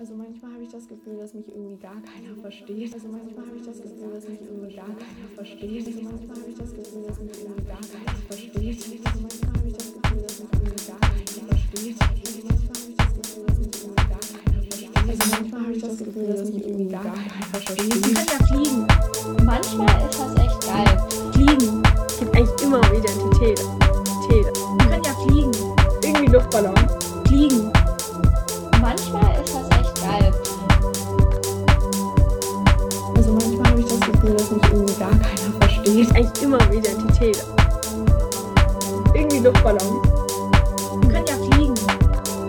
Also manchmal habe ich das Gefühl, dass mich irgendwie gar keiner versteht. Also manchmal habe ich das Gefühl, dass mich irgendwie gar keiner versteht. Also manchmal habe ich das Gefühl, dass mich irgendwie gar keiner versteht. Also manchmal habe ich das Gefühl, dass mich irgendwie gar keiner versteht. Manchmal habe ich das Gefühl, dass mich irgendwie gar keiner versteht. Also manchmal habe ich das Gefühl, dass mich irgendwie gar keiner versteht. Ja fliegen. Manchmal ist das echt geil. Fliegen gibt eigentlich immer Identität. Identität. Man kann ja fliegen. Irgendwie Luftballon. Fliegen. Manchmal Identität. Irgendwie Luftballon. Man kann ja fliegen.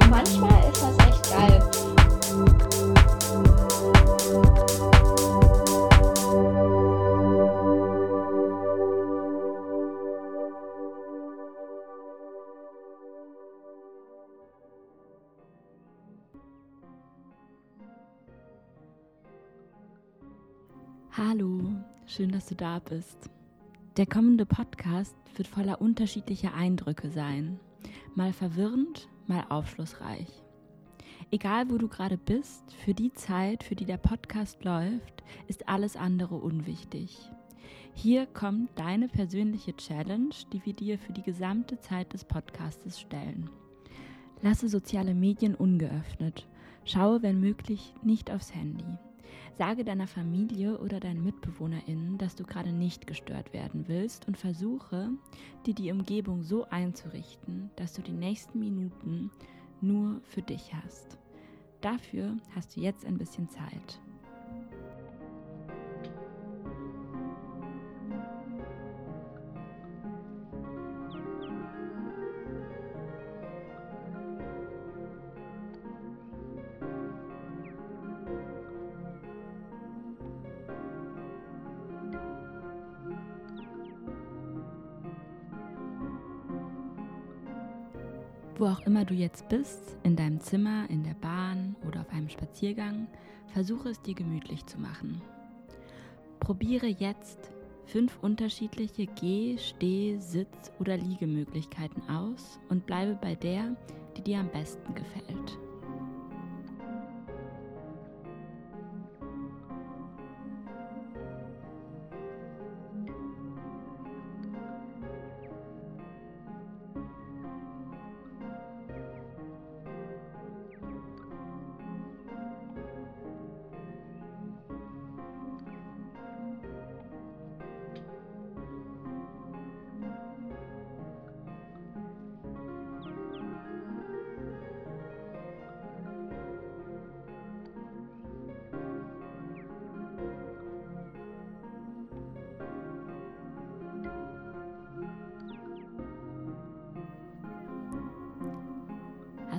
Manchmal ist das echt geil. Hallo, schön, dass du da bist. Der kommende Podcast wird voller unterschiedlicher Eindrücke sein. Mal verwirrend, mal aufschlussreich. Egal, wo du gerade bist, für die Zeit, für die der Podcast läuft, ist alles andere unwichtig. Hier kommt deine persönliche Challenge, die wir dir für die gesamte Zeit des Podcastes stellen. Lasse soziale Medien ungeöffnet. Schaue, wenn möglich, nicht aufs Handy. Sage deiner Familie oder deinen MitbewohnerInnen, dass du gerade nicht gestört werden willst und versuche, dir die Umgebung so einzurichten, dass du die nächsten Minuten nur für dich hast. Dafür hast du jetzt ein bisschen Zeit. Wo auch immer du jetzt bist, in deinem Zimmer, in der Bahn oder auf einem Spaziergang, versuche es dir gemütlich zu machen. Probiere jetzt fünf unterschiedliche Geh-, Steh-, Sitz- oder Liegemöglichkeiten aus und bleibe bei der, die dir am besten gefällt.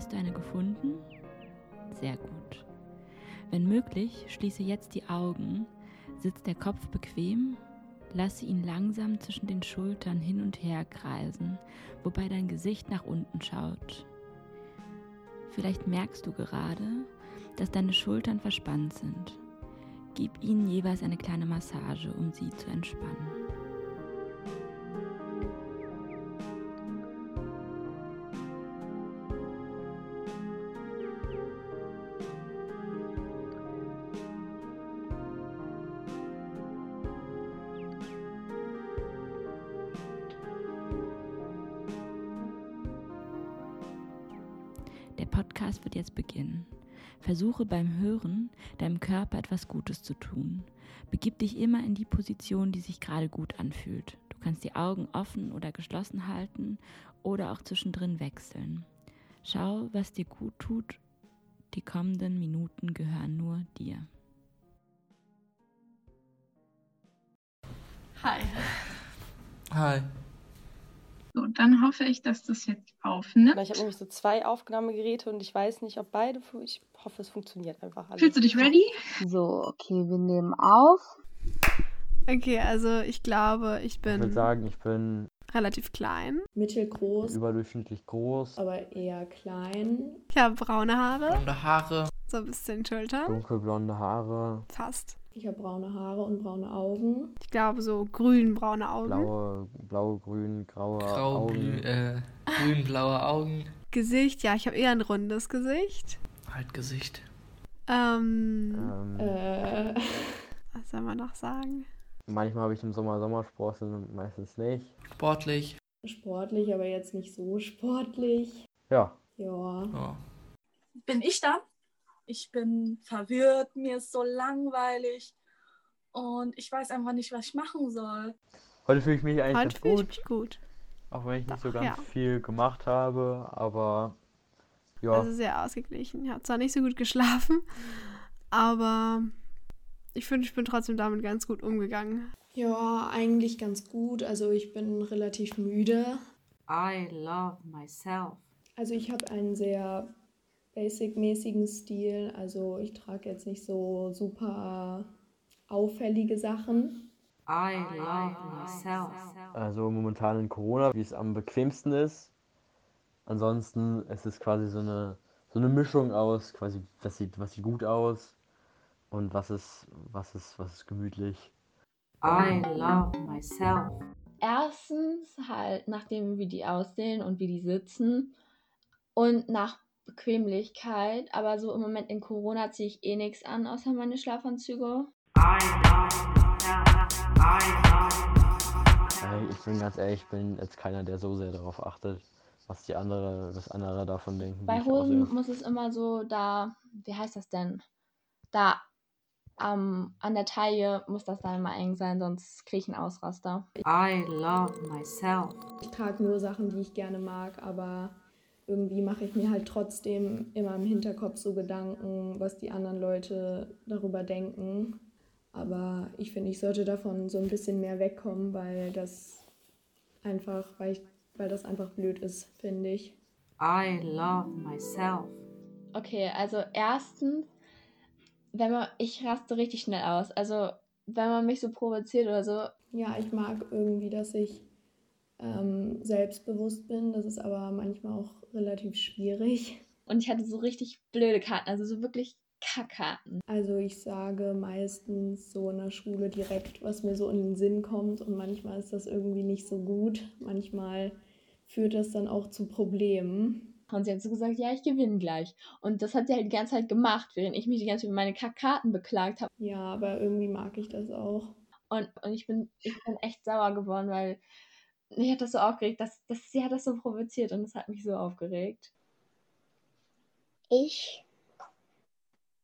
Hast du eine gefunden? Sehr gut. Wenn möglich, schließe jetzt die Augen, sitzt der Kopf bequem, lasse ihn langsam zwischen den Schultern hin und her kreisen, wobei dein Gesicht nach unten schaut. Vielleicht merkst du gerade, dass deine Schultern verspannt sind. Gib ihnen jeweils eine kleine Massage, um sie zu entspannen. Podcast wird jetzt beginnen. Versuche beim Hören deinem Körper etwas Gutes zu tun. Begib dich immer in die Position, die sich gerade gut anfühlt. Du kannst die Augen offen oder geschlossen halten oder auch zwischendrin wechseln. Schau, was dir gut tut. Die kommenden Minuten gehören nur dir. Hi. Hi. So, dann hoffe ich, dass das jetzt aufnimmt. Ich habe nämlich so zwei Aufnahmegeräte und ich weiß nicht, ob beide. Ich hoffe, es funktioniert einfach alles. Fühlst du dich ready? So, okay, wir nehmen auf. Okay, also ich glaube, ich Ich würde bin sagen, ich bin relativ klein. Mittelgroß, überdurchschnittlich groß, aber eher klein. Ich habe braune Haare, blonde Haare, so ein bisschen Schultern. dunkelblonde Haare, Fast. Ich habe braune Haare und braune Augen. Ich glaube so grün-braune Augen. blaue, blau, grün, graue Grau, Augen. äh, grün, blaue Augen. Gesicht, ja, ich habe eher ein rundes Gesicht. Halt Gesicht. Ähm, Ähm, Äh, was soll man noch sagen? Manchmal habe ich im Sommer Sommersport und meistens nicht. Sportlich. sportlich, aber jetzt nicht so sportlich. Ja, Ja. Ja. bin ich dann. Ich bin verwirrt, mir ist so langweilig und ich weiß einfach nicht, was ich machen soll. heute fühle ich mich eigentlich Heute ganz fühle ich gut, mich gut. auch wenn ich nicht so Doch, ganz ja. viel gemacht habe, aber ja, Also sehr ausgeglichen. Ich habe zwar nicht so gut geschlafen, aber ich finde, ich bin trotzdem damit ganz gut umgegangen. Ja, eigentlich ganz gut. Also ich bin relativ müde. I love myself. Also ich habe einen sehr basic-mäßigen Stil. Also ich trage jetzt nicht so super auffällige Sachen. I love myself. also momentan in Corona, wie es am bequemsten ist. Ansonsten ist es quasi so eine, so eine Mischung aus, quasi, was sieht, was sieht gut aus und was ist, was ist, was ist gemütlich. I love myself. Erstens halt nachdem wie die aussehen und wie die sitzen und nach Bequemlichkeit. Aber so im Moment in Corona ziehe ich eh nichts an, außer meine Schlafanzüge. Ich bin ganz ehrlich, ich bin jetzt keiner, der so sehr darauf achtet, was die andere, was andere davon denken. Bei Hosen muss es immer so da, wie heißt das denn? Da am an der Taille muss das dann immer eng sein, sonst kriege ich einen Ausraster. I love myself. Ich trage nur Sachen, die ich gerne mag, aber irgendwie mache ich mir halt trotzdem immer im Hinterkopf so Gedanken, was die anderen Leute darüber denken. Aber ich finde, ich sollte davon so ein bisschen mehr wegkommen, weil das einfach, weil, ich, weil das einfach blöd ist, finde ich. I love myself. Okay, also erstens, wenn man, ich raste richtig schnell aus. Also wenn man mich so provoziert oder so, Ja, ich mag irgendwie, dass ich ähm, selbstbewusst bin. Das ist aber manchmal auch relativ schwierig. und ich hatte so richtig blöde Karten, also so wirklich Kackkarten. Also ich sage meistens so in der Schule direkt, was mir so in den Sinn kommt und manchmal ist das irgendwie nicht so gut. Manchmal führt das dann auch zu Problemen. Und sie hat so gesagt, ja, ich gewinne gleich. Und das hat sie halt die ganze Zeit gemacht, während ich mich die ganze Zeit über meine Kackkarten beklagt habe. Ja, aber irgendwie mag ich das auch. Und, und ich, bin, ich bin echt sauer geworden, weil mich hat das so aufgeregt, dass, dass sie hat das so provoziert und das hat mich so aufgeregt. Ich,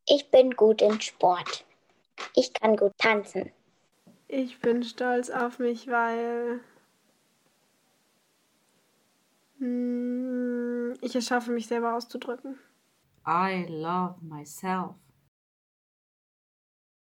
ich bin gut im Sport. Ich kann gut tanzen. Ich bin stolz auf mich, weil hm, ich es schaffe, mich selber auszudrücken. I love myself.